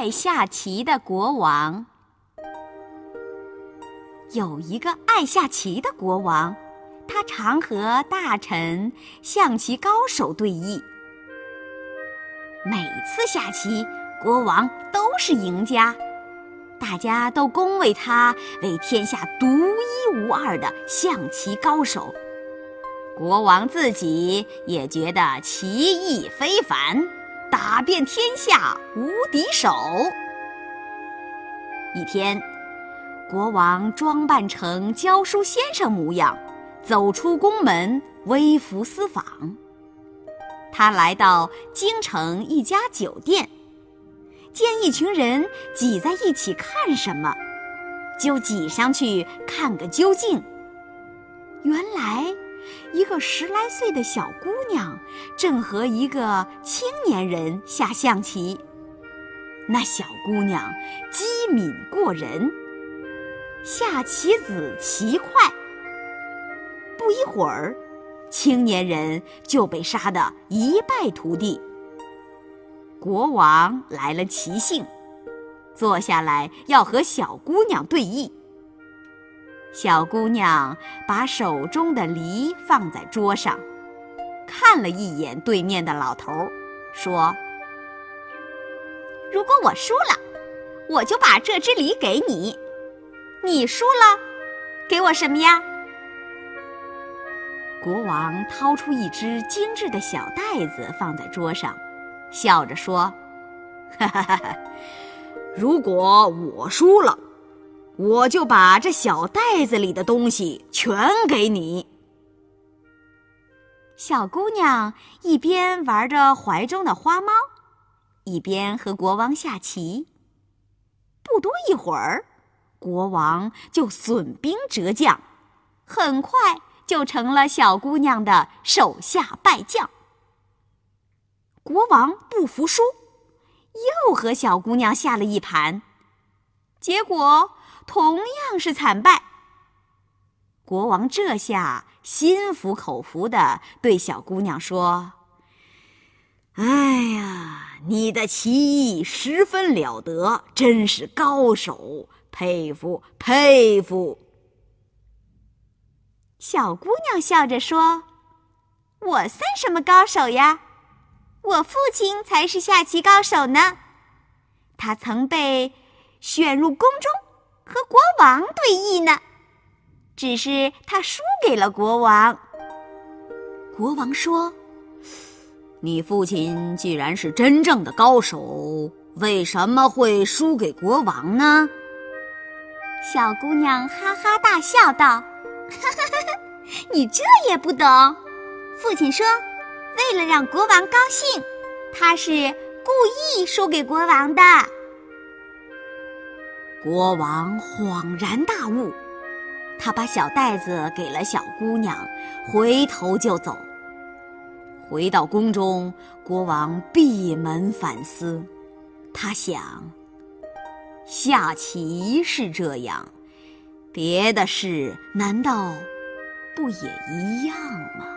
爱下棋的国王。有一个爱下棋的国王，他常和大臣、象棋高手对弈。每次下棋，国王都是赢家，大家都恭维他为天下独一无二的象棋高手。国王自己也觉得棋艺非凡，打遍天下无敌手。一天，国王装扮成教书先生模样，走出宫门，微服私访。他来到京城一家酒店，见一群人挤在一起看什么，就挤上去看个究竟。原来，一个十来岁的小姑娘正和一个青年人下象棋。那小姑娘机敏过人，下棋子棋快。不一会儿。青年人就被杀得一败涂地。国王来了齐兴，坐下来要和小姑娘对弈。小姑娘把手中的梨放在桌上，看了一眼对面的老头，说：“如果我输了，我就把这只梨给你；你输了，给我什么呀？”国王掏出一只精致的小袋子放在桌上，笑着说：“哈哈哈哈！如果我输了，我就把这小袋子里的东西全给你。”小姑娘一边玩着怀中的花猫，一边和国王下棋。不多一会儿，国王就损兵折将，很快。就成了小姑娘的手下败将。国王不服输，又和小姑娘下了一盘，结果同样是惨败。国王这下心服口服的对小姑娘说：“哎呀，你的棋艺十分了得，真是高手，佩服佩服。”小姑娘笑着说：“我算什么高手呀？我父亲才是下棋高手呢。他曾被选入宫中和国王对弈呢。只是他输给了国王。”国王说：“你父亲既然是真正的高手，为什么会输给国王呢？”小姑娘哈哈大笑道。哈哈哈哈你这也不懂？父亲说，为了让国王高兴，他是故意输给国王的。国王恍然大悟，他把小袋子给了小姑娘，回头就走。回到宫中，国王闭门反思，他想：下棋是这样。别的事难道不也一样吗？